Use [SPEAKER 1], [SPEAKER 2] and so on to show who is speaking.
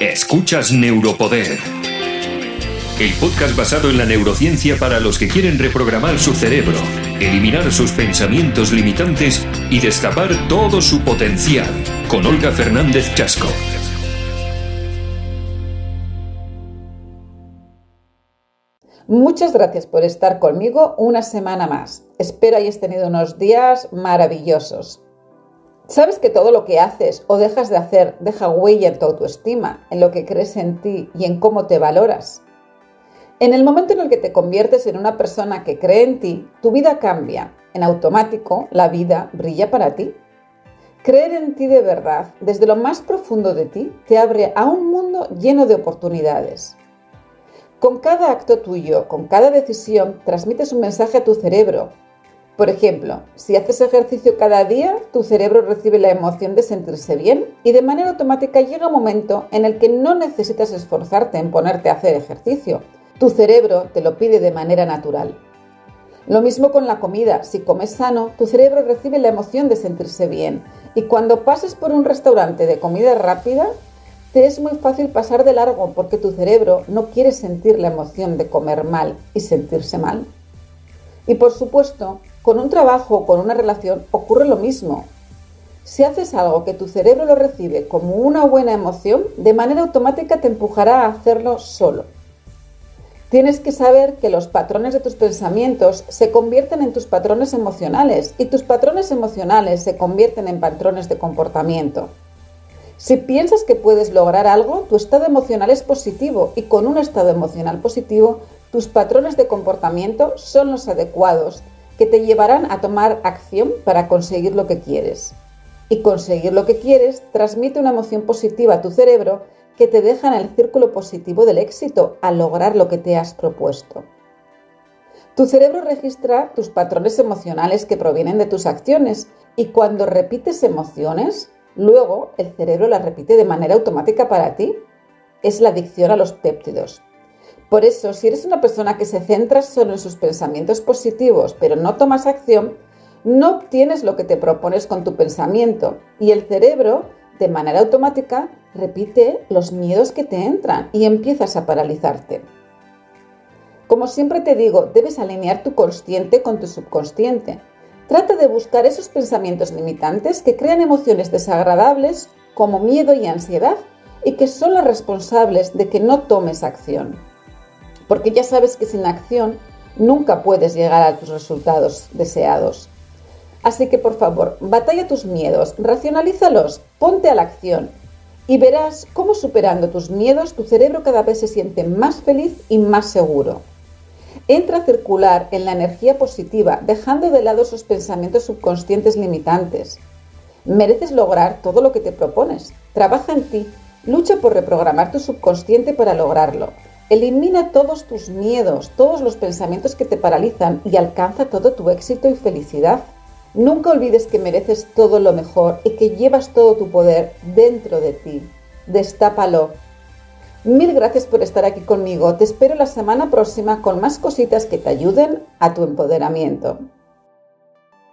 [SPEAKER 1] Escuchas Neuropoder. El podcast basado en la neurociencia para los que quieren reprogramar su cerebro, eliminar sus pensamientos limitantes y destapar todo su potencial. Con Olga Fernández Chasco.
[SPEAKER 2] Muchas gracias por estar conmigo una semana más. Espero hayas tenido unos días maravillosos. Sabes que todo lo que haces o dejas de hacer deja huella en tu autoestima, en lo que crees en ti y en cómo te valoras. En el momento en el que te conviertes en una persona que cree en ti, tu vida cambia. En automático, la vida brilla para ti. Creer en ti de verdad, desde lo más profundo de ti, te abre a un mundo lleno de oportunidades. Con cada acto tuyo, con cada decisión, transmites un mensaje a tu cerebro. Por ejemplo, si haces ejercicio cada día, tu cerebro recibe la emoción de sentirse bien y de manera automática llega un momento en el que no necesitas esforzarte en ponerte a hacer ejercicio. Tu cerebro te lo pide de manera natural. Lo mismo con la comida. Si comes sano, tu cerebro recibe la emoción de sentirse bien. Y cuando pases por un restaurante de comida rápida, te es muy fácil pasar de largo porque tu cerebro no quiere sentir la emoción de comer mal y sentirse mal. Y por supuesto, con un trabajo o con una relación ocurre lo mismo. Si haces algo que tu cerebro lo recibe como una buena emoción, de manera automática te empujará a hacerlo solo. Tienes que saber que los patrones de tus pensamientos se convierten en tus patrones emocionales y tus patrones emocionales se convierten en patrones de comportamiento. Si piensas que puedes lograr algo, tu estado emocional es positivo y con un estado emocional positivo, tus patrones de comportamiento son los adecuados que te llevarán a tomar acción para conseguir lo que quieres. Y conseguir lo que quieres transmite una emoción positiva a tu cerebro que te deja en el círculo positivo del éxito al lograr lo que te has propuesto. Tu cerebro registra tus patrones emocionales que provienen de tus acciones y cuando repites emociones, Luego, el cerebro la repite de manera automática para ti. Es la adicción a los péptidos. Por eso, si eres una persona que se centra solo en sus pensamientos positivos, pero no tomas acción, no obtienes lo que te propones con tu pensamiento y el cerebro, de manera automática, repite los miedos que te entran y empiezas a paralizarte. Como siempre te digo, debes alinear tu consciente con tu subconsciente Trata de buscar esos pensamientos limitantes que crean emociones desagradables como miedo y ansiedad y que son los responsables de que no tomes acción. Porque ya sabes que sin acción nunca puedes llegar a tus resultados deseados. Así que por favor, batalla tus miedos, racionalízalos, ponte a la acción y verás cómo superando tus miedos tu cerebro cada vez se siente más feliz y más seguro. Entra a circular en la energía positiva, dejando de lado esos pensamientos subconscientes limitantes. Mereces lograr todo lo que te propones. Trabaja en ti. Lucha por reprogramar tu subconsciente para lograrlo. Elimina todos tus miedos, todos los pensamientos que te paralizan y alcanza todo tu éxito y felicidad. Nunca olvides que mereces todo lo mejor y que llevas todo tu poder dentro de ti. Destápalo, Mil gracias por estar aquí conmigo. Te espero la semana próxima con más cositas que te ayuden a tu empoderamiento.